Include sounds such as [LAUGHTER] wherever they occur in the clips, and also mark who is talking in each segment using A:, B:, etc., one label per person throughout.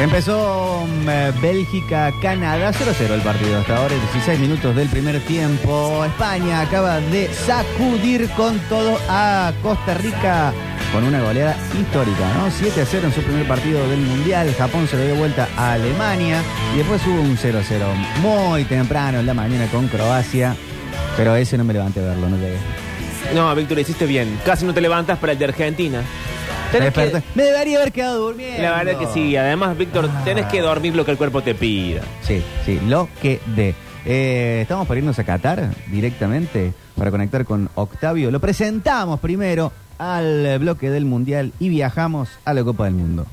A: Empezó mm, eh, Bélgica-Canadá 0-0 el partido hasta ahora, 16 minutos del primer tiempo. España acaba de sacudir con todo a Costa Rica con una goleada histórica, ¿no? 7-0 en su primer partido del Mundial. Japón se lo dio vuelta a Alemania y después hubo un 0-0 muy temprano en la mañana con Croacia. Pero ese no me levanté a verlo, no llegué.
B: No, Víctor, hiciste bien. Casi no te levantas para el de Argentina.
A: Me,
B: Tenés que-
A: desperté. Me debería haber quedado durmiendo.
B: la verdad que sí. Además, Víctor, tenés que dormir lo que el cuerpo te pida.
A: Sí, sí, lo que de. Eh, estamos por irnos a Qatar directamente para conectar con Octavio. Lo presentamos primero al bloque del Mundial y viajamos a la Copa del Mundo.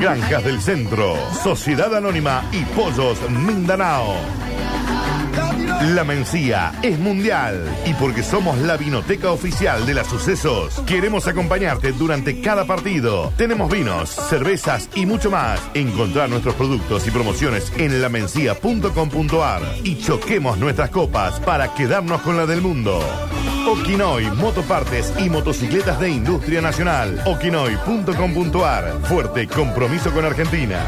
C: Granjas del Centro, Sociedad Anónima y Pollos Mindanao. La Mencía es mundial y porque somos la vinoteca oficial de las sucesos, queremos acompañarte durante cada partido. Tenemos vinos, cervezas y mucho más. Encontrar nuestros productos y promociones en lamencia.com.ar y choquemos nuestras copas para quedarnos con la del mundo. Okinoy, motopartes y motocicletas de industria nacional. Okinoy.com.ar. Fuerte compromiso con Argentina.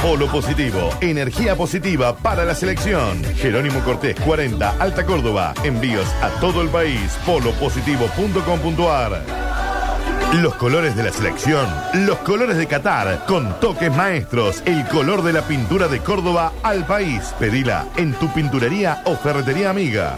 C: Polo positivo, energía positiva para la selección. Jerónimo Cortés 40, Alta Córdoba. Envíos a todo el país. Polopositivo.com.ar. Los colores de la selección, los colores de Qatar, con toques maestros, el color de la pintura de Córdoba al país. Pedila en tu pinturería o ferretería amiga.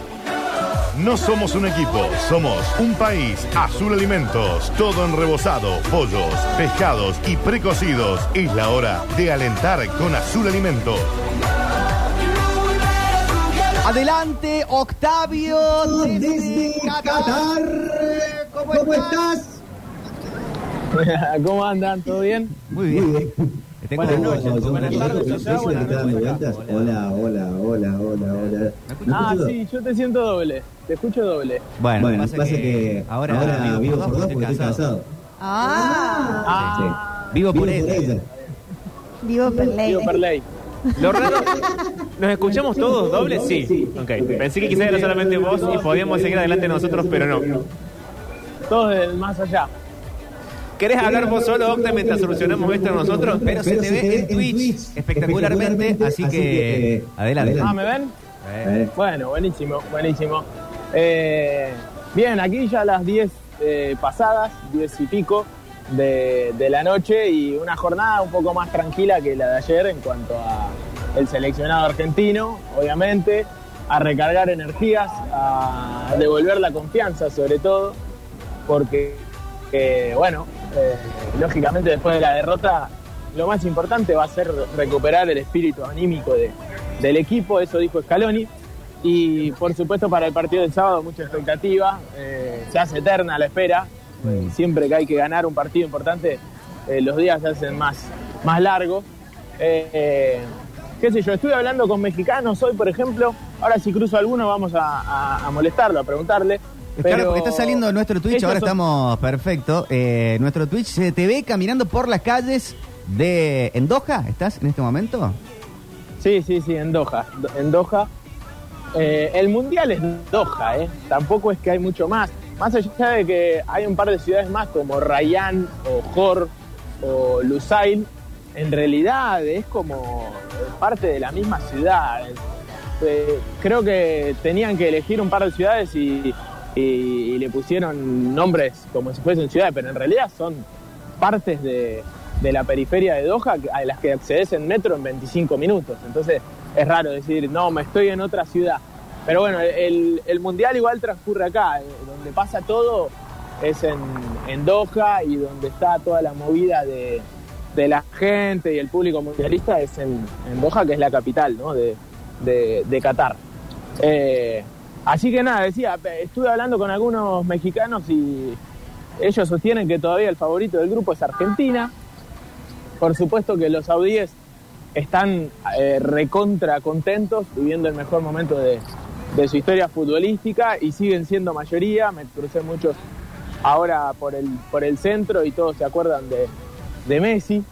C: No somos un equipo, somos un país. Azul Alimentos, todo en rebozado, pollos, pescados y precocidos. Es la hora de alentar con Azul Alimentos.
A: Adelante, Octavio
D: desde Qatar. ¿Cómo, estás? [LAUGHS]
E: ¿Cómo andan? ¿Todo bien?
A: Muy bien.
E: Buenas noches. Buenas tardes.
D: Hola, hola, hola, hola, hola. ¿Me
E: Ah, sí, yo te siento doble. Te escucho doble.
A: Bueno,
D: Bueno,
A: pasa,
D: pasa
A: que,
D: que
A: ahora,
D: ahora vivo por dos
A: porque
D: estoy casado.
F: Ah,
E: Ah,
A: Vivo por
D: Vivo por
A: ella.
D: ella.
F: vivo por ley.
E: Digo per ley.
B: Lo raro. ¿Nos escuchamos todos dobles? Sí. Ok. Pensé que quizás era solamente vos y podíamos seguir adelante nosotros, pero no.
E: Todos del más allá.
B: ¿Querés hablar vos solo, Octa, mientras solucionamos esto nosotros?
A: Pero se te ve en Twitch espectacularmente, así que adelante.
E: Ah, ¿me ven?
A: Eh,
D: Eh,
E: Bueno, buenísimo, buenísimo. Eh, bien, aquí ya las 10 eh, pasadas, 10 y pico de, la noche y una jornada un poco más tranquila que la de ayer en cuanto a el seleccionado argentino, obviamente, a recargar energías, a devolver la confianza sobre todo, porque, eh, bueno, eh, lógicamente después de la derrota, lo más importante va a ser recuperar el espíritu anímico de- del equipo, eso dijo Scaloni. Y por supuesto para el partido del sábado mucha expectativa, eh, se hace eterna la espera, Eh, siempre que hay que ganar un partido importante, eh, los días se hacen más, más largos. Eh, qué sé yo, estuve hablando con mexicanos hoy, por ejemplo, ahora si cruzo alguno vamos a, a- a molestarlo, a preguntarle.
A: Claro,
E: pero
A: porque está saliendo nuestro Twitch, ahora
E: son-
A: estamos perfecto. Eh, nuestro Twitch se te ve caminando por las calles de en Doha, ¿estás en este momento?
E: Sí, sí, sí, en Doha. Do- En Doha. Eh, el mundial es Doha, ¿eh? Tampoco es que hay mucho más. Más allá de que hay un par de ciudades más como Rayán o Jor o Lusail, en realidad es como parte de la misma ciudad. Eh, creo que tenían que elegir un par de ciudades y, le pusieron nombres como si fuesen ciudades, pero en realidad son partes de, de la periferia de Doha a las que accedes en metro en 25 minutos. Entonces es raro decir, no, me estoy en otra ciudad. Pero bueno, el, el mundial igual transcurre acá, eh, donde pasa todo es en, en Doha y donde está toda la movida de, de la gente y el público mundialista es en, en Doha, que es la capital ¿no? de, de, Qatar. Eh, así que nada, decía, estuve hablando con algunos mexicanos y ellos sostienen que todavía el favorito del grupo es Argentina. Por supuesto que los saudíes están eh, recontra contentos, viviendo el mejor momento de, de su historia futbolística y siguen siendo mayoría. Me crucé muchos ahora por el, por el centro y todos se acuerdan de, de Messi.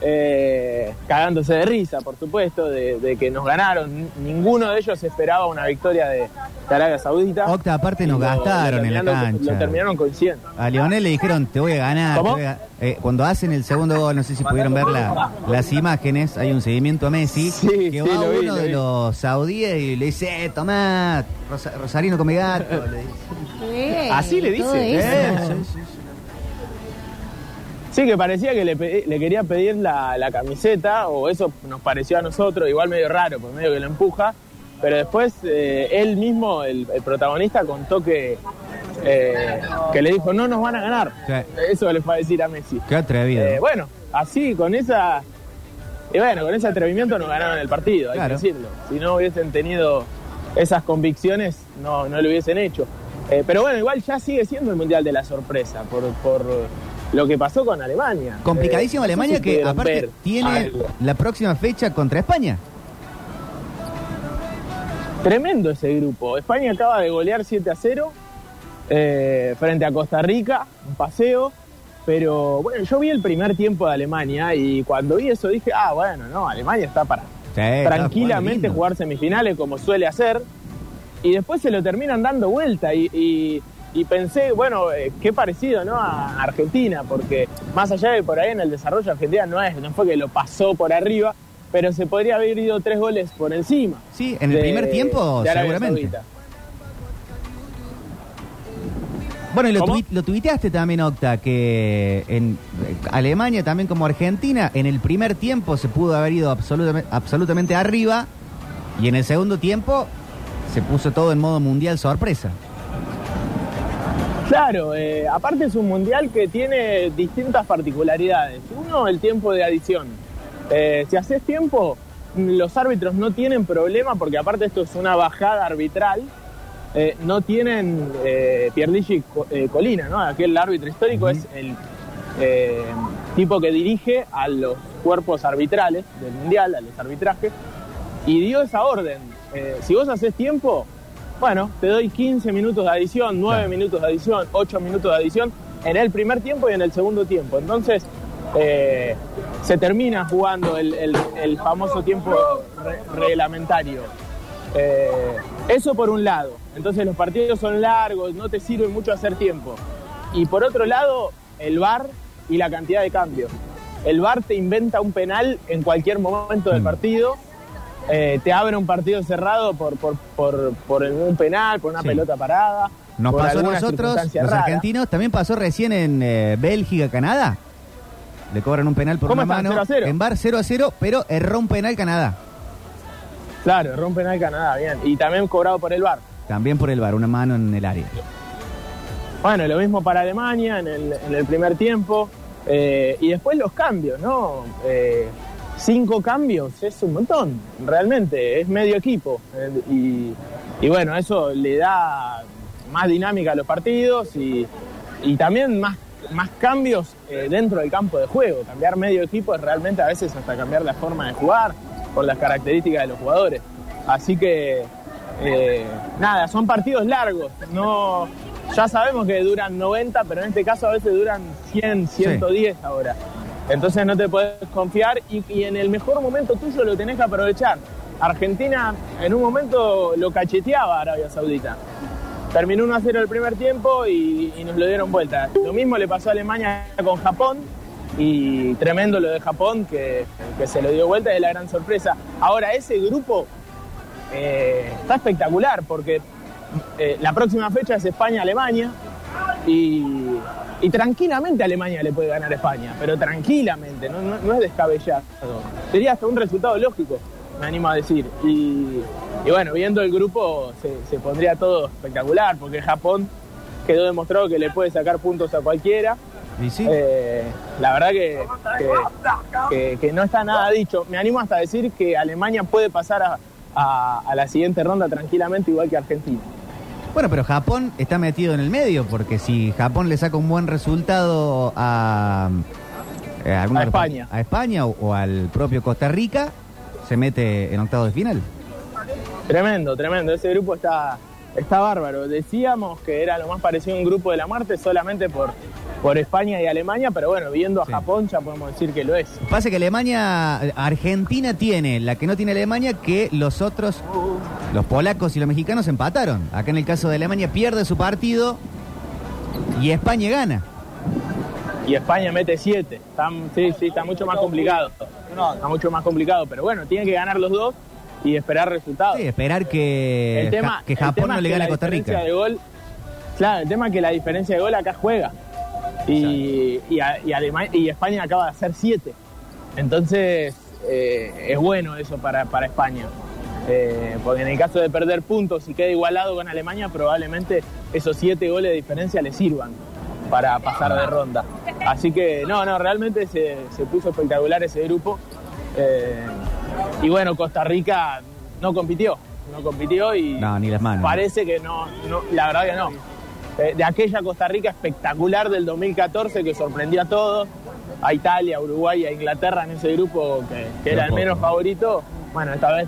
E: Eh, cagándose de risa, por supuesto, de, de que nos ganaron. Ninguno de ellos esperaba una victoria de, de Arabia Saudita.
A: Octa, aparte nos
E: lo-
A: gastaron
E: lo
A: en la cancha.
E: Lo terminaron consciente.
A: A Lionel le dijeron, te voy a ganar.
E: ¿Cómo?
A: te voy a- eh, cuando hacen el segundo gol, no sé si pudieron ver la- las imágenes, hay un seguimiento a Messi,
E: Sí,
A: que
E: sí,
A: va
E: lo vi,
A: uno
E: lo
A: de
E: vi.
A: los saudíes y le dice, eh, tomá, Rosa- Rosarino come gato. le dice.
B: Así le dice.
A: Sí,
E: que parecía que le, quería pedir la, la camiseta, o eso nos pareció a nosotros, igual medio raro, por medio que lo empuja. Pero después eh, él mismo, el, el protagonista, contó que, eh, que le dijo, no nos van a ganar.
A: Sí.
E: Eso le fue a decir a Messi.
A: Qué atrevido.
E: Eh, bueno, así, con esa... Y bueno, con ese atrevimiento nos ganaron el partido, hay
A: Claro.
E: que decirlo. Si no hubiesen tenido esas convicciones, no, no lo hubiesen hecho. Pero bueno, igual ya sigue siendo el Mundial de la Sorpresa, por, por lo que pasó con Alemania.
A: Complicadísimo
E: Eh, no sé
A: Alemania
E: si
A: que aparte tiene
E: algo.
A: la próxima fecha contra España.
E: Tremendo ese grupo. España acaba de golear 7 a 0 eh, frente a Costa Rica, un paseo. Pero bueno, yo vi el primer tiempo de Alemania y cuando vi eso dije, ah, bueno, no, Alemania está para
A: Sí,
E: tranquilamente jugar semifinales como suele hacer. Y después se lo terminan dando vuelta y, y- y pensé, bueno, eh, qué parecido ¿no? a Argentina, porque más allá de por ahí en el desarrollo Argentina no es, no fue que lo pasó por arriba, pero se podría haber ido tres goles por encima.
A: Sí, en el
E: de-
A: primer tiempo
E: de
A: seguramente.
E: Saudita.
A: Bueno, y lo, tuit- lo tuiteaste también, Octa, que en eh, Alemania, también como Argentina, en el primer tiempo se pudo haber ido absolutamente, absolutamente arriba y en el segundo tiempo se puso todo en modo mundial sorpresa.
E: Claro, eh, aparte es un mundial que tiene distintas particularidades. Uno, el tiempo de adición. Eh, si haces tiempo, los árbitros no tienen problema porque aparte esto es una bajada arbitral. eh, no tienen eh, Pierluigi Colina, ¿no? Aquel árbitro histórico es el eh, tipo que dirige a los cuerpos arbitrales del mundial, a los arbitrajes, y dio esa orden. Eh, si vos haces tiempo, bueno, te doy 15 minutos de adición, 9
A: Claro.
E: minutos de adición, 8 minutos de adición en el primer tiempo y en el segundo tiempo. Entonces, eh, se termina jugando el, el- el famoso tiempo re- reglamentario. Eh, eso por un lado. Entonces los partidos son largos, no te sirve mucho hacer tiempo. Y por otro lado, el VAR y la cantidad de cambios. El VAR te inventa un penal en cualquier momento del
A: Mm.
E: partido, eh, te abre un partido cerrado por, por, por, por un penal, por una
A: Sí.
E: pelota parada.
A: Nos
E: por
A: pasó a nosotros, los
E: rara.
A: argentinos, también pasó recién en eh, Bélgica, Canadá. Le cobran un penal por
E: ¿Cómo
A: una
E: están?
A: mano.
E: 0 a 0.
A: En bar 0 a 0, pero erró un penal Canadá.
E: Claro, rompen al Canadá, bien. Y también cobrado por el VAR.
A: También por el bar, una mano en el área.
E: Bueno, lo mismo para Alemania en el, en el primer tiempo. Eh, y después los cambios, ¿no? Cinco cambios es un montón, realmente, es medio equipo. Y, bueno, eso le da más dinámica a los partidos y, también más, más cambios eh, dentro del campo de juego. Cambiar medio equipo es realmente a veces hasta cambiar la forma de jugar por las características de los jugadores. Así que, eh, nada, son partidos largos. No, ya sabemos que duran 90, pero en este caso a veces duran 100, 110 ahora. Entonces no te puedes confiar y, en el mejor momento tuyo lo tenés que aprovechar. Argentina en un momento lo cacheteaba a Arabia Saudita. Terminó 1 a 0 el primer tiempo y, y nos lo dieron vuelta. Lo mismo le pasó a Alemania con Japón y tremendo lo de Japón que, que se lo dio vuelta y es la gran sorpresa. Ahora, ese grupo eh, está espectacular porque eh, la próxima fecha es España-Alemania y, y tranquilamente Alemania le puede ganar a España, pero tranquilamente, no, no- no es descabellado. Sería hasta un resultado lógico, me animo a decir. Y, y bueno, viendo el grupo se, se pondría todo espectacular porque Japón quedó demostrado que le puede sacar puntos a cualquiera.
A: ¿Y sí?
E: Eh, la verdad que, que- que- que no está nada dicho. Me animo hasta a decir que Alemania puede pasar a, a- a la siguiente ronda tranquilamente igual que Argentina.
A: Bueno, pero Japón está metido en el medio, porque si Japón le saca un buen resultado a, eh,
E: A España.
A: pa- a España o, o al propio Costa Rica, se mete en octavos de final.
E: Tremendo, tremendo. Ese grupo está, está bárbaro. Decíamos que era lo más parecido a un grupo de la muerte solamente por, por España y Alemania, pero bueno, viendo a
A: Sí.
E: Japón ya podemos decir que lo es.
A: Pasa que Alemania, Argentina tiene, la que no tiene Alemania, que los otros, los polacos y los mexicanos empataron. Acá en el caso de Alemania pierde su partido y España gana.
E: Y España mete 7. Está, sí, sí, está mucho más complicado. Está mucho más complicado, pero bueno, tiene que ganar los dos y esperar resultados.
A: Sí, esperar que,
E: el tema,
A: Ja- que
E: el
A: Japón
E: tema
A: no le gane a Costa Rica.
E: De gol, claro, el tema es que la diferencia de gol acá juega. Y, y, a- y España acaba de hacer 7. Entonces, eh, es bueno eso para, para España. Eh, porque en el caso de perder puntos y queda igualado con Alemania, probablemente esos 7 goles de diferencia le sirvan para pasar de ronda. Así que, no, no, realmente se, se puso espectacular ese grupo. Eh, y bueno, Costa Rica no compitió, no compitió y
A: No, ni las manos.
E: parece que no, no, la verdad que no. De aquella Costa Rica espectacular del 2014 que sorprendió a todos, a Italia, a Uruguay, a Inglaterra en ese grupo que, que era el menos favorito, bueno, esta vez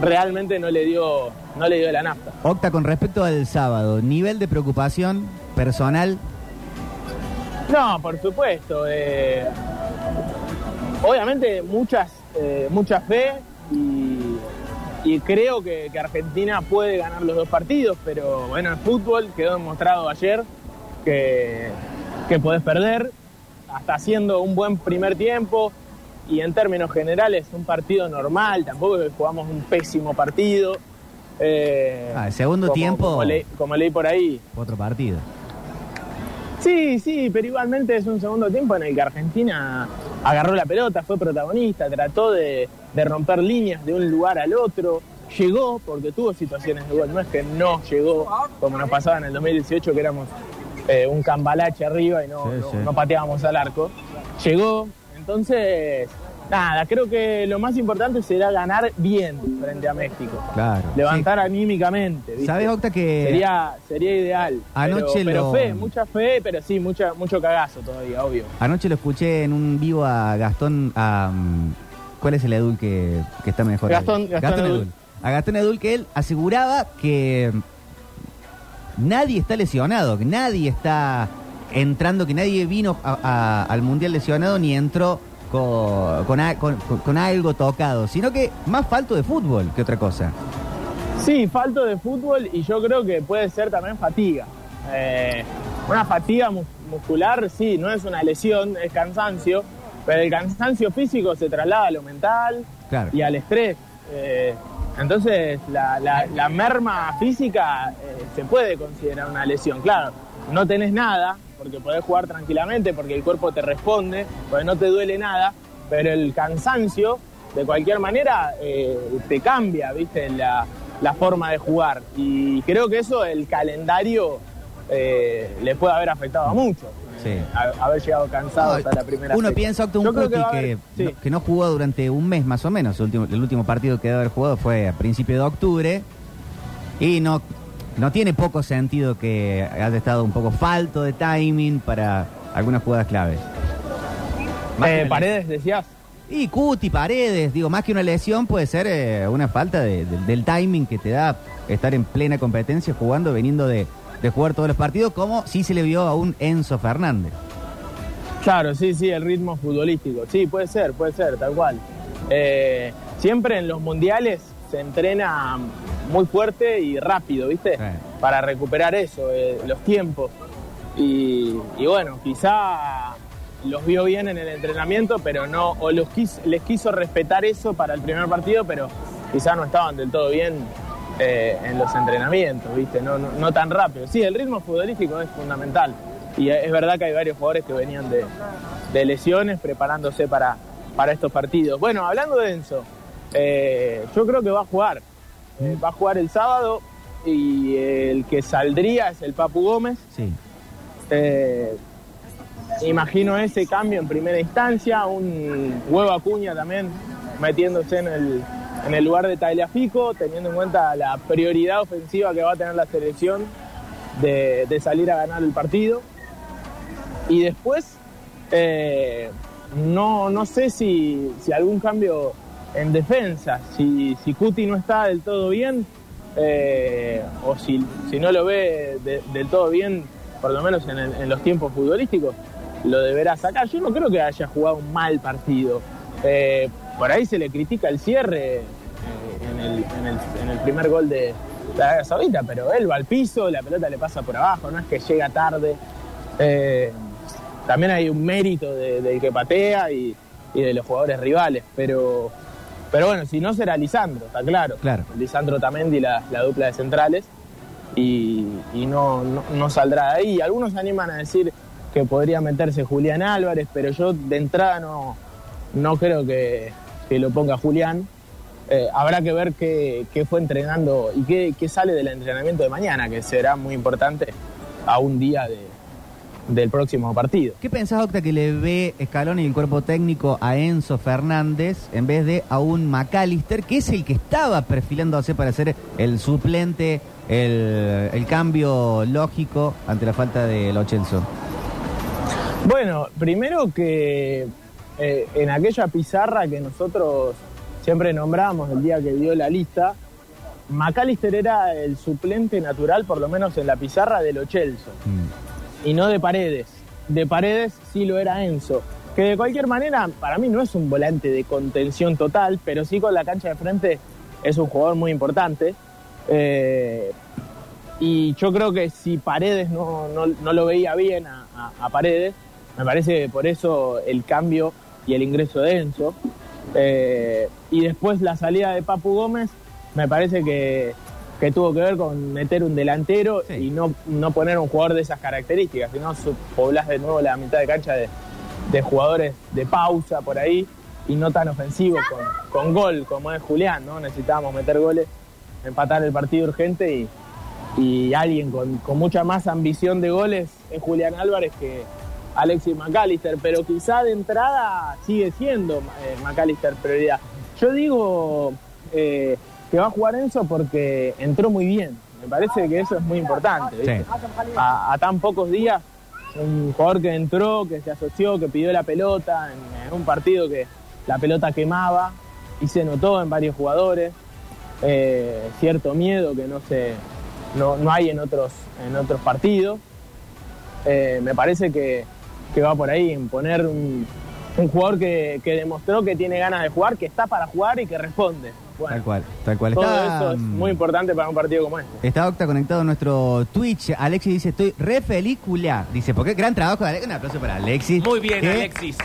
E: realmente no le dio, no le dio la nafta.
A: Octa, con respecto al sábado, nivel de preocupación personal.
E: No, por supuesto. eh, obviamente muchas, eh, mucha fe y, y creo que, que Argentina puede ganar los dos partidos, pero bueno, el fútbol quedó demostrado ayer que, que podés perder, hasta haciendo un buen primer tiempo y en términos generales un partido normal, tampoco es que jugamos un pésimo partido. eh,
A: Ah, el segundo
E: como-
A: tiempo-
E: como leí por ahí,
A: Otro partido.
E: Sí, sí, pero igualmente es un segundo tiempo en el que Argentina agarró la pelota, fue protagonista, trató de, de romper líneas de un lugar al otro, llegó porque tuvo situaciones de gol, no es que no llegó como nos pasaba en el 2018 que éramos eh, un cambalache arriba y no,
A: Sí,
E: no-
A: sí.
E: no pateábamos al arco, llegó, entonces nada, creo que lo más importante será ganar bien frente a México,
A: Claro.
E: levantar anímicamente. ¿viste?
A: ¿Sabes, Octa, que
E: Sería, sería ideal.
A: Anoche
E: pero, fe, mucha fe, pero sí, mucha, mucho cagazo todavía, obvio.
A: Anoche lo escuché en un vivo a Gastón. a, mm, ¿Cuál es el Edul que, que está mejor?
E: Gastón- Gastón Edul.
A: A Gastón Edul que él aseguraba que nadie está lesionado, que nadie está entrando, que nadie vino a- a- al Mundial lesionado ni entró con, con, a- con- con- con algo tocado, sino que más falto de fútbol que otra cosa.
E: Sí, falto de fútbol y yo creo que puede ser también fatiga. Eh, una fatiga mus- muscular, sí, no es una lesión, es cansancio, pero el cansancio físico se traslada a lo mental
A: Claro.
E: y al estrés. Eh, entonces, la, la- la merma física eh, se puede considerar una lesión. Claro, no tenés nada, porque podés jugar tranquilamente, porque el cuerpo te responde, porque no te duele nada, pero el cansancio, de cualquier manera, eh, te cambia, ¿viste? La, la forma de jugar. Y creo que eso, el calendario, eh, le puede haber afectado a muchos.
A: Sí.
E: A- haber llegado cansado hasta la primera
A: Uno
E: fecha.
A: piensa,
E: que,
A: que,
E: haber- sí.
A: no, que no jugó durante un mes más o menos. El último, el último partido que debe haber jugado fue a principios de octubre. Y no, no tiene poco sentido que haya estado un poco falto de timing para algunas jugadas claves. Más
E: Eh, Paredes, decías.
A: Y Cuti, Paredes, digo, más que una lesión puede ser eh, una falta de- de- del timing que te da estar en plena competencia jugando, veniendo de, de jugar todos los partidos, como sí se le vio a un Enzo Fernández.
E: Claro, sí, sí, el ritmo futbolístico. Sí, puede ser, puede ser, tal cual. Eh, siempre en los mundiales se entrena muy fuerte y rápido, ¿viste?
A: Sí.
E: Para recuperar eso, eh, los tiempos. Y, y bueno, quizá los vio bien en el entrenamiento, pero no, o los quis- les quiso respetar eso para el primer partido, pero quizá no estaban del todo bien eh, en los entrenamientos, ¿viste? No, no, no tan rápido. Sí, el ritmo futbolístico es fundamental. Y es verdad que hay varios jugadores que venían de, de lesiones preparándose para, para estos partidos. Bueno, hablando de Enzo, eh, yo creo que va a jugar. Eh, va a jugar el sábado y el que saldría es el Papu Gómez.
A: Sí.
E: Eh, imagino ese cambio en primera instancia, un huevo Acuña también metiéndose en el, en el lugar de Tagliafico, teniendo en cuenta la prioridad ofensiva que va a tener la selección de, de salir a ganar el partido. Y después, eh, no, no sé si, si algún cambio en defensa, si, si Cuti no está del todo bien, eh, o si, si no lo ve de- del todo bien por lo menos en, los tiempos futbolísticos, lo deberá sacar. Yo no creo que haya jugado un mal partido. Eh, por ahí se le critica el cierre eh, en, el, en el- primer gol de la Arabia Saudita, pero él va al piso, la pelota le pasa por abajo, no es que llega tarde. También hay un mérito de- del que patea y de los jugadores rivales, pero, pero bueno, si no será Lisandro, está claro.
A: Claro.
E: Lisandro Tamendi, la, la dupla de centrales, y, y no, no, no saldrá de ahí. Algunos se animan a decir que podría meterse Julián Álvarez, pero yo de entrada no, no creo que, que lo ponga Julián. Eh, habrá que ver qué, qué fue entrenando y qué, qué sale del entrenamiento de mañana, que será muy importante a un día de- del próximo partido.
A: ¿Qué pensás, Octa, que le ve Scaloni y el cuerpo técnico a Enzo Fernández en vez de a un McAllister, que es el que estaba perfilándose para ser el suplente, el, el cambio lógico ante la falta de Lo Celso?
E: Bueno, primero que eh, en aquella pizarra que nosotros siempre nombramos el día que dio la lista, McAllister era el suplente natural, por lo menos en la pizarra de Lo Celso, y no de Paredes. De Paredes sí lo era Enzo, que de cualquier manera para mí no es un volante de contención total, pero sí con la cancha de frente es un jugador muy importante. Eh, y yo creo que si Paredes no, no- no lo veía bien a, a- Paredes, me parece que por eso el cambio y el ingreso de Enzo. Eh, y después la salida de Papu Gómez, me parece que, que tuvo que ver con meter un delantero
A: Sí.
E: y no, no poner un jugador de esas características, sino poblás de nuevo la mitad de cancha de, de jugadores de pausa por ahí y no tan ofensivos con, con gol como es Julián, ¿no? Necesitábamos meter goles, empatar el partido urgente y, y alguien con, con mucha más ambición de goles es Julián Álvarez que Alexis McAllister, pero quizá de entrada sigue siendo eh, McAllister prioridad. Yo digo eh, que va a jugar Enzo porque entró muy bien, me parece que eso es muy importante. ¿viste?
A: Sí.
E: A, a tan pocos días, un jugador que entró, que se asoció, que pidió la pelota en, en un partido que la pelota quemaba y se notó en varios jugadores eh, cierto miedo que no se no, no hay en otros en otros partidos Eh, me parece que, que va por ahí en poner un, un jugador que, que demostró que tiene ganas de jugar que está para jugar y que responde bueno
A: Tal cual, tal cual.
E: todo
A: Está,
E: eso es
A: mm,
E: muy importante para un partido como este
A: Está Octa conectado a nuestro Twitch. Alexis dice, estoy re película. Dice, porque gran trabajo de Alexis. Un aplauso para Alexis.
B: Muy bien,
A: que
B: Alexis.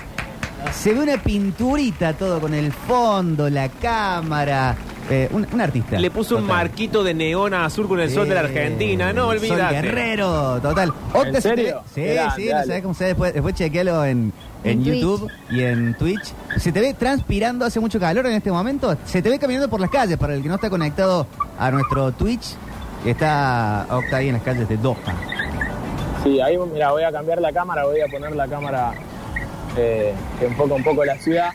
A: Se ve una pinturita todo con el fondo, la cámara. Eh, un, un artista.
B: Le puso un marquito de neón azul con el sol de la. Argentina. No
A: Sol
B: olvídate.
A: guerrero, total. Octa,
E: ¿En
A: se te
E: serio?
A: ve- Sí, sí, no
E: dale.
A: sabés cómo se ve después. Después chequealo en, en,
F: En Twitch.
A: YouTube y en Twitch. Se te ve transpirando, hace mucho calor en este momento. Se te ve caminando por las calles, para el que no está conectado a nuestro Twitch. Está Octa ahí en las calles de Doha.
E: Sí, ahí mira, voy a cambiar la cámara, voy a poner la cámara eh, que enfoca un poco la ciudad.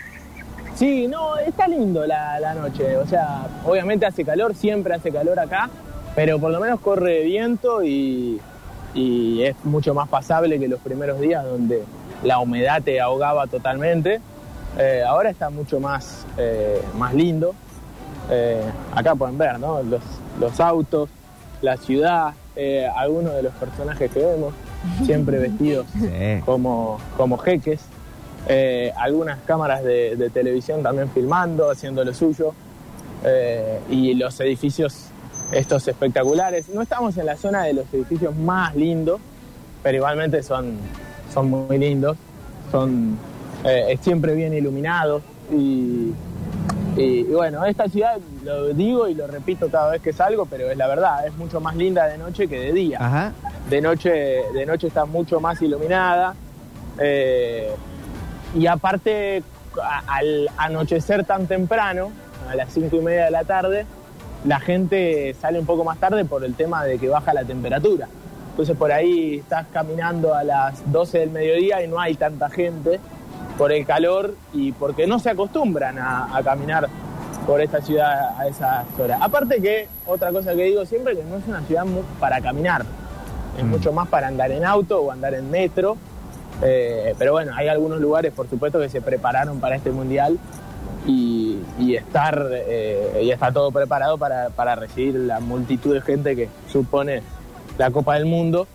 E: Sí, no, está lindo la, la noche. O sea, obviamente hace calor, siempre hace calor acá, pero por lo menos corre viento y, y es mucho más pasable que los primeros días donde la humedad te ahogaba totalmente. Eh, ahora está mucho más, eh, más lindo. Eh, acá pueden ver, ¿no? Los, los autos, la ciudad, algunos de los personajes que vemos, siempre vestidos [LAUGHS]
A: Sí.
E: como, como jeques. Algunas cámaras de, de televisión también filmando, haciendo lo suyo. Y los edificios estos espectaculares. No estamos en la zona de los edificios más lindos, pero igualmente son, son muy lindos. Son eh, siempre bien iluminados. Y, y- y bueno, esta ciudad, lo digo y lo repito cada vez que salgo, pero es la verdad, es mucho más linda de noche que de día
A: Ajá.
E: de noche, de noche está mucho más iluminada. eh, y aparte, a- al anochecer tan temprano, a las cinco y media de la tarde, la gente sale un poco más tarde por el tema de que baja la temperatura. Entonces por ahí estás caminando a las 12 del mediodía y no hay tanta gente por el calor y porque no se acostumbran a, a caminar por esta ciudad a esas horas. Aparte que, otra cosa que digo siempre, que no es una ciudad para caminar, es
A: Mm.
E: mucho más para andar en auto o andar en metro. Eh, pero bueno, hay algunos lugares, por supuesto, que se prepararon para este mundial y, y estar eh, y está todo preparado para, para recibir la multitud de gente que supone la Copa del Mundo.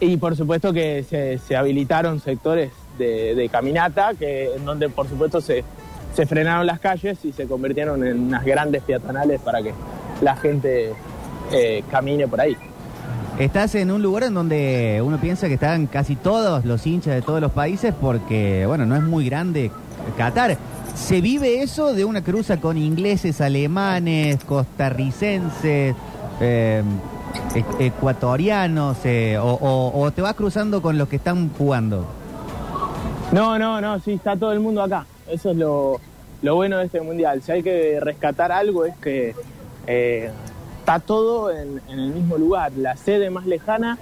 E: Y por supuesto que se, habilitaron sectores de, caminata, que, en donde por supuesto se, frenaron las calles y se convirtieron en unas grandes peatonales para que la gente eh, camine por ahí.
A: Estás en un lugar en donde uno piensa que están casi todos los hinchas de todos los países porque, bueno, no es muy grande Qatar. ¿Se vive eso de una cruza con ingleses, alemanes, costarricenses, eh, ecuatorianos, eh, o, o- o te vas cruzando con los que están jugando?
E: No, no, no, sí, está todo el mundo acá. Eso es lo, lo bueno de este mundial. Si hay que rescatar algo es que eh, está todo en, en el mismo lugar. La sede más lejana,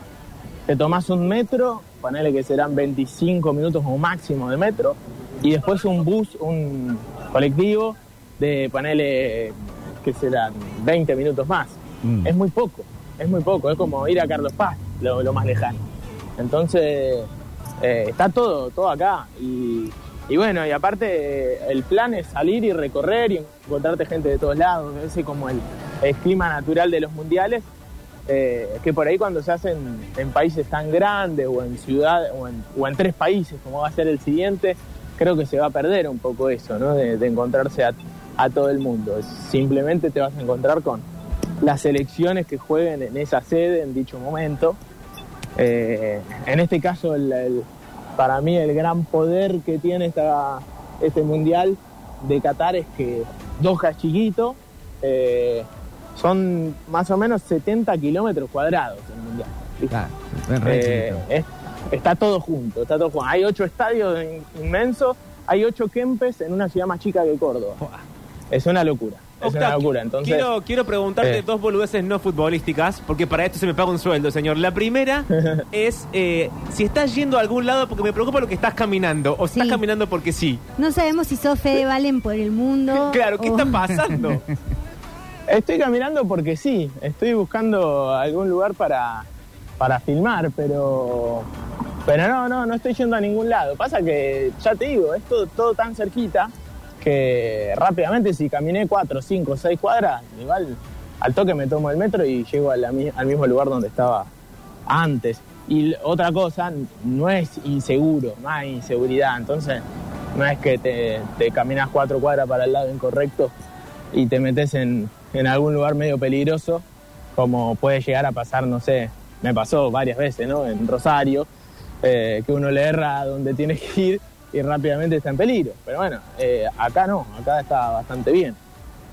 E: te tomás un metro, ponele que serán 25 minutos como máximo de metro, y después un bus, un colectivo de, ponele, que serán 20 minutos más.
A: Mm.
E: Es muy poco, es muy poco, es como ir a Carlos Paz, lo, más lejano. Entonces, eh, está todo, todo acá. Y, bueno, y aparte el plan es salir y recorrer y encontrarte gente de todos lados, ese como el, clima natural de los mundiales, eh, que por ahí cuando se hacen en países tan grandes o en ciudades o en, tres países como va a ser el siguiente, creo que se va a perder un poco eso, ¿no? De, encontrarse a todo el mundo. Simplemente te vas a encontrar con las selecciones que jueguen en esa sede en dicho momento. Eh, en este caso, el- el- para mí el gran poder que tiene esta, este mundial de Qatar es que Doha chiquito, eh, son más o menos 70 kilómetros cuadrados el mundial.
A: Ah,
E: Eh, es- está todo junto, está todo junto. Hay ocho estadios in- inmensos, hay ocho kempes en una ciudad más chica que Córdoba. Es una locura, es una locura. Entonces,
B: quiero, quiero preguntarte
E: Eh.
B: dos boludeces no futbolísticas, porque para esto se me paga un sueldo, señor. La primera [LAUGHS] es eh, si estás yendo a algún lado, porque me preocupa lo que estás caminando, o si estás caminando porque sí.
F: No sabemos si sos Fede Valen por el mundo. [LAUGHS]
B: Claro, ¿qué
F: o-
B: está pasando? [LAUGHS]
E: Estoy caminando porque sí, estoy buscando algún lugar para, para filmar, pero pero no, no, no estoy yendo a ningún lado. Pasa que, ya te digo, es todo, todo tan cerquita que rápidamente si caminé cuatro, cinco, seis cuadras, igual al toque me tomo el metro y llego al mismo lugar donde estaba antes. Y otra cosa, no es inseguro, no hay inseguridad, entonces no es que te, caminas cuatro cuadras para el lado incorrecto y te metes en, en algún lugar medio peligroso, como puede llegar a pasar, no sé, me pasó varias veces, ¿no? En Rosario, eh, que uno le erra donde tiene que ir y rápidamente está en peligro. Pero bueno, eh, acá no, acá está bastante bien.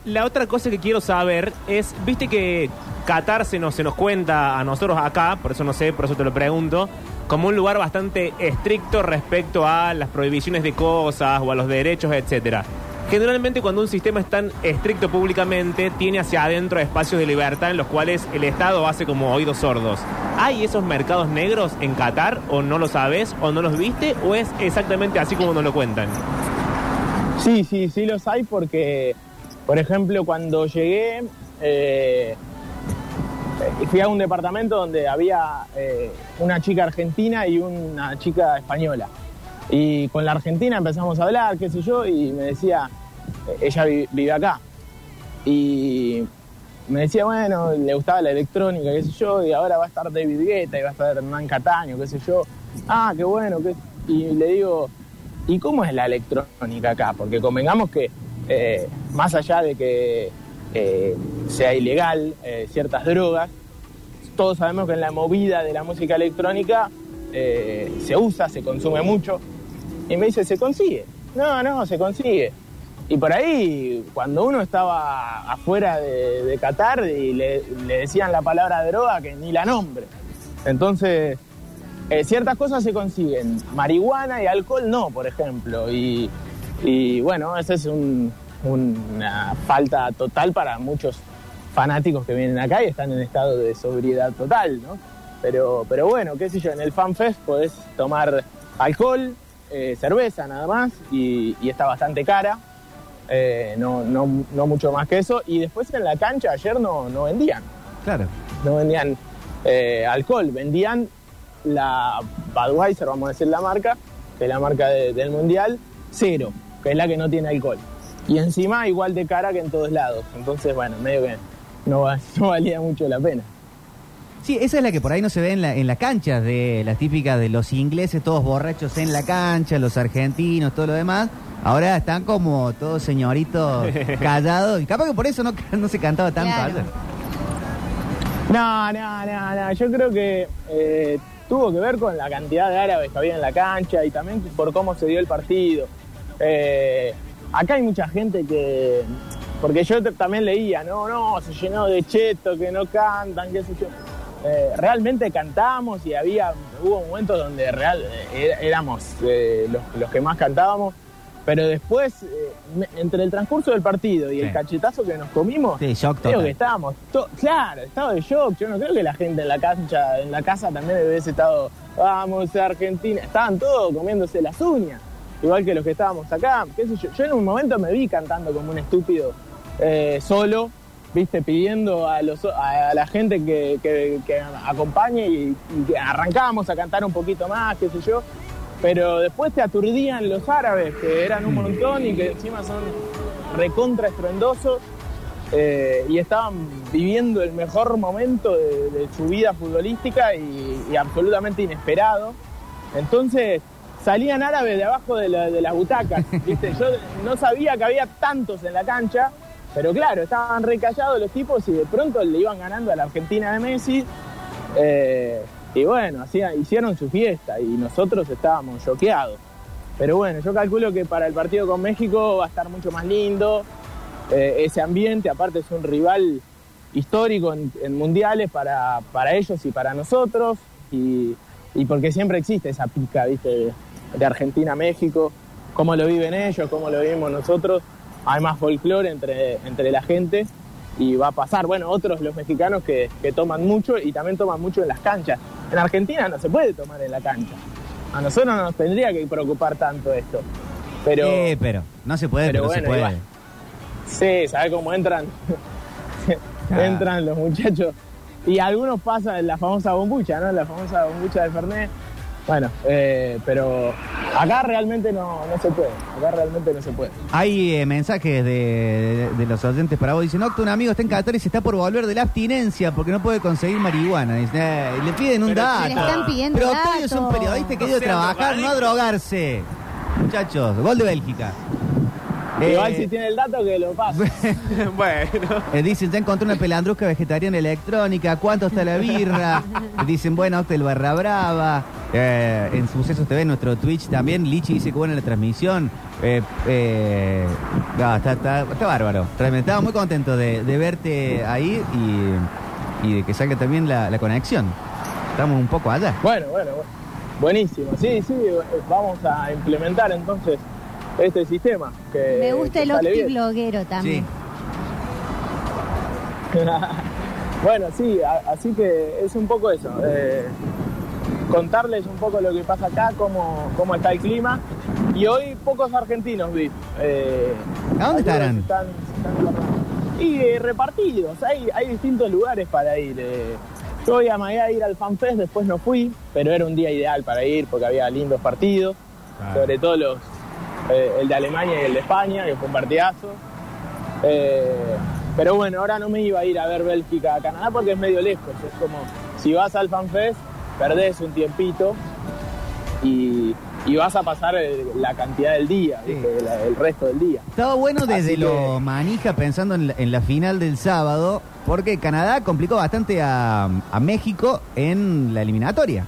B: La otra cosa que quiero saber es, viste que Qatar se nos, se nos cuenta a nosotros acá, por eso no sé, por eso te lo pregunto, como un lugar bastante estricto respecto a las prohibiciones de cosas o a los derechos, etcétera. Generalmente cuando un sistema es tan estricto públicamente, tiene hacia adentro espacios de libertad en los cuales el Estado hace como oídos sordos. ¿Hay esos mercados negros en Qatar o no lo sabes o no los viste o es exactamente así como nos lo cuentan?
E: Sí, sí, sí los hay porque, por ejemplo, cuando llegué, eh, fui a un departamento donde había eh, una chica argentina y una chica española. Y con la argentina empezamos a hablar, qué sé yo, y me decía, eh, ella vi- vive acá. Y me decía, bueno, le gustaba la electrónica, qué sé yo, y ahora va a estar David Guetta y va a estar Hernán Cataño, qué sé yo. Ah, qué bueno, qué... y le digo, ¿y cómo es la electrónica acá? Porque convengamos que eh, más allá de que eh, sea ilegal ciertas drogas, todos sabemos que en la movida de la música electrónica se usa, se consume mucho. Y me dice, ¿se consigue? No, no, se consigue. Y por ahí, cuando uno estaba afuera de, de Qatar y le, le decían la palabra droga que ni la nombre. Entonces, eh, ciertas cosas se consiguen. Marihuana y alcohol no, por ejemplo. Y, y bueno, esa es un- una falta total para muchos fanáticos que vienen acá y están en estado de sobriedad total, ¿no? Pero, pero bueno, qué sé yo, en el FanFest podés tomar alcohol, eh, cerveza nada más, y, y está bastante cara. Eh, no, no, no mucho más que eso. Y después en la cancha ayer no, no vendían
A: Claro.
E: no vendían eh, alcohol, vendían la Budweiser, vamos a decir la marca, que es la marca de- del mundial, cero, que es la que no tiene alcohol. Y encima igual de cara que en todos lados. Entonces, bueno, medio que no, [LAUGHS] no valía mucho la pena.
A: Sí, esa es la que por ahí no se ve en la, en las canchas, de las típicas de los ingleses, todos borrachos en la cancha, los argentinos, todo lo demás. Ahora están como todos señoritos [LAUGHS] callados. Y capaz que por eso no, [LAUGHS] no se cantaba tanto
F: Claro.
A: ayer.
E: No, no, no, no. Yo creo que eh, tuvo que ver con la cantidad de árabes que había en la cancha y también por cómo se dio el partido. Eh, acá hay mucha gente que. Porque yo también leía, no, no, se llenó de cheto, que no cantan, qué sé yo. Eh, realmente cantamos y había, hubo momentos donde real, eh, éramos eh, los, los que más cantábamos, pero después, entre el transcurso del partido y
A: Sí.
E: el cachetazo que nos comimos,
A: Sí, shock
E: Creo
A: total.
E: que estábamos, claro, estaba de shock. Yo no creo que la gente en la cancha, en la casa también hubiese estado, vamos a Argentina. Estaban todos comiéndose las uñas, igual que los que estábamos acá. ¿Qué sé yo? yo en un momento me vi cantando como un estúpido solo, viste, pidiendo a, los, a, la gente que, que- que acompañe y, y arrancábamos a cantar un poquito más, qué sé yo. Pero después te aturdían los árabes, que eran un montón y que encima son recontra estruendosos eh, y estaban viviendo el mejor momento de, de su vida futbolística y, y absolutamente inesperado. Entonces salían árabes de abajo de, la- de las butacas. ¿viste? Yo no sabía que había tantos en la cancha, pero claro, estaban recallados los tipos y de pronto le iban ganando a la Argentina de Messi. Eh, y bueno, hacían- hicieron su fiesta y nosotros estábamos choqueados. Pero bueno, yo calculo que para el partido con México va a estar mucho más lindo. eh, ese ambiente, aparte es un rival histórico en, en mundiales para, para ellos y para nosotros. Y, y porque siempre existe esa pica, ¿viste? De, de Argentina a México. Cómo lo viven ellos, cómo lo vivimos nosotros. Hay más folclore entre, entre la gente. Y va a pasar, bueno, otros los mexicanos que, que toman mucho y también toman mucho en las canchas. En Argentina no se puede tomar en la cancha. A nosotros no nos tendría que preocupar tanto esto. Pero,
A: Eh, pero no se puede, pero,
E: pero
A: se
E: bueno,
A: puede.
E: igual. sí, ¿sabes cómo entran? [LAUGHS]
A: Ah.
E: entran los muchachos. Y algunos pasan la famosa bombucha, ¿no? La famosa bombucha del Fernet. Bueno, eh, pero acá realmente no, no se puede. Acá realmente no se puede.
A: Hay eh, mensajes de, de- de los oyentes para vos. Dicen, Octa, un amigo está en Qatar y se está por volver de la abstinencia porque no puede conseguir marihuana. Dicen, eh, le piden un
B: Pero,
A: dato.
F: Le están pidiendo
A: Pero Octavio es un periodista que
B: No
A: trabajar, no a drogarse. Muchachos, gol de Bélgica. Eh,
E: Igual si tiene el dato que lo pasa. [LAUGHS]
B: bueno.
A: eh, dicen, ya encontré una pelandrusca vegetariana electrónica. ¿Cuánto está la birra? [LAUGHS] dicen, bueno, Octa el barra brava. Eh, en Sucesos TV, nuestro Twitch también. Lichi dice que buena la transmisión. Eh, eh, no, está, está- está bárbaro. Realmente Estaba muy contento de, de verte ahí y, y de que salga también la, la conexión. Estamos un poco allá.
E: Bueno, bueno, bueno. Buenísimo. Sí, sí, eh, vamos a implementar entonces este sistema. Que,
F: Me gusta
E: que
F: el
E: bien.
F: bloguero también. [LAUGHS]
E: bueno, sí, a- así que es un poco eso. eh, contarles un poco lo que pasa acá, cómo, cómo está el clima. Y hoy pocos argentinos vi. eh,
A: ¿A dónde estarán?
E: están- están y eh, repartidos, hay, hay distintos lugares para ir. eh. yo hoy amagué a ir al FanFest, después no fui, pero era un día ideal para ir porque había lindos partidos, sobre todo los, eh, el de Alemania y el de España, que fue un partidazo. Eh, pero bueno, ahora no me iba a ir a ver Bélgica a Canadá porque es medio lejos. Es como si vas al FanFest, perdés un tiempito y, y vas a pasar el- la cantidad del día, el resto del día.
A: Estaba bueno desde lo manija pensando en la, en la final del sábado, porque Canadá complicó bastante a, a México en la eliminatoria.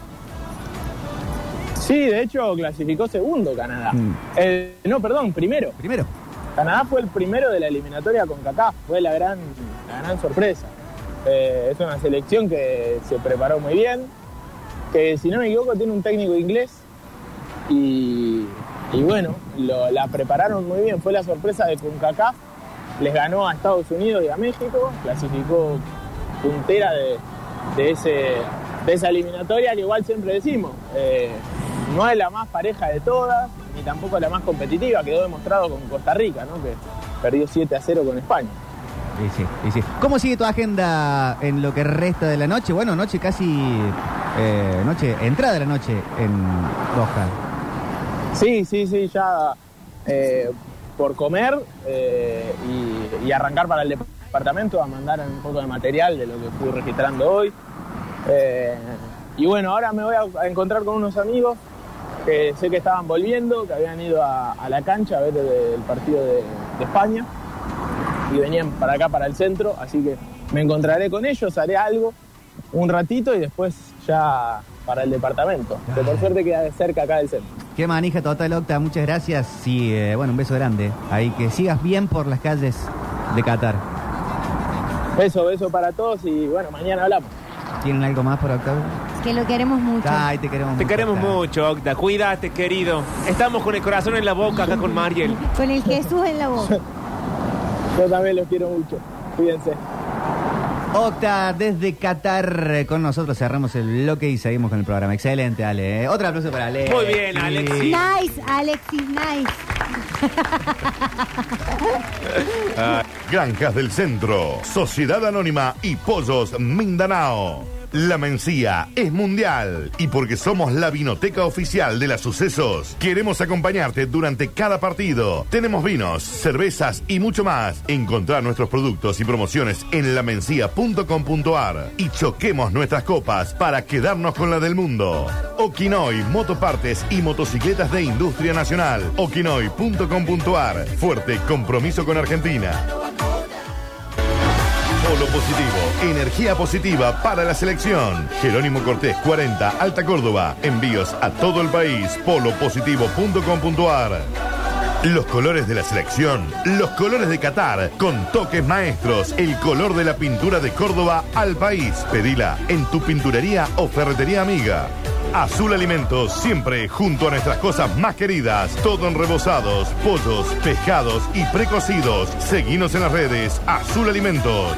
E: Sí, de hecho clasificó segundo Canadá.
A: Mm.
E: Eh, no, perdón, primero.
A: Primero.
E: Canadá fue el primero de la eliminatoria con Kaká, fue la gran, la gran sorpresa. Eh, es una selección que se preparó muy bien, que si no me equivoco tiene un técnico inglés y, y bueno, lo- la prepararon muy bien. Fue la sorpresa de con Kaká les ganó a Estados Unidos y a México, clasificó puntera de, de ese, de esa eliminatoria que igual siempre decimos, eh, no es la más pareja de todas, ni tampoco la más competitiva, quedó demostrado con Costa Rica, ¿no? que perdió 7 a 0 con España.
A: Y sí, y sí. ¿Cómo sigue tu agenda en lo que resta de la noche? Bueno, noche casi. eh, noche, entrada de la noche en Doha.
E: Sí, sí, sí, ya eh, por comer eh, y, y arrancar para el departamento a mandar un poco de material de lo que fui registrando hoy. Eh, y bueno, ahora me voy a, a encontrar con unos amigos que sé que estaban volviendo, que habían ido a, a la cancha a ver el, el partido de, de España y venían para acá, para el centro, así que me encontraré con ellos, haré algo un ratito y después ya para el departamento, que por suerte queda cerca acá del centro.
A: Qué manija total, Octa. Muchas gracias. Y eh, bueno, un beso grande. Ahí que sigas bien por las calles de Qatar.
E: Beso, beso para todos y bueno, mañana hablamos.
A: ¿Tienen algo más por Octavio?
F: Que lo queremos mucho.
A: Ay, te queremos
B: Te
A: mucho,
B: queremos
A: Octa.
B: mucho, Octa. Cuídate, querido. Estamos con el corazón en la boca acá con Mariel. [LAUGHS]
F: Con el Jesús en la boca. [LAUGHS]
E: Yo también los quiero mucho. Cuídense.
A: Octa, desde Qatar con nosotros cerramos el bloque y seguimos con el programa. Excelente, Ale. eh. Otro aplauso para Ale.
B: Muy bien, Alexis.
F: Nice, Alexis, nice. [LAUGHS]
C: Granjas del Centro, Sociedad Anónima y Pollos Mindanao. La Mencía es mundial y porque somos la vinoteca oficial de los sucesos, queremos acompañarte durante cada partido. Tenemos vinos, cervezas y mucho más. Encontrar nuestros productos y promociones en lamencia.com.ar y choquemos nuestras copas para quedarnos con la del mundo. Okinoy, motopartes y motocicletas de industria nacional. Okinoy.com.ar. Fuerte compromiso con Argentina. Polo positivo, energía positiva para la selección. Jerónimo Cortés 40, Alta Córdoba. Envíos a todo el país. Polopositivo.com.ar. Los colores de la selección, los colores de Qatar, con toques maestros, el color de la pintura de Córdoba al país. Pedila en tu pinturería o ferretería amiga. Azul Alimentos, siempre junto a nuestras cosas más queridas. Todo en rebozados, pollos, pescados y precocidos. Seguinos en las redes. Azul Alimentos.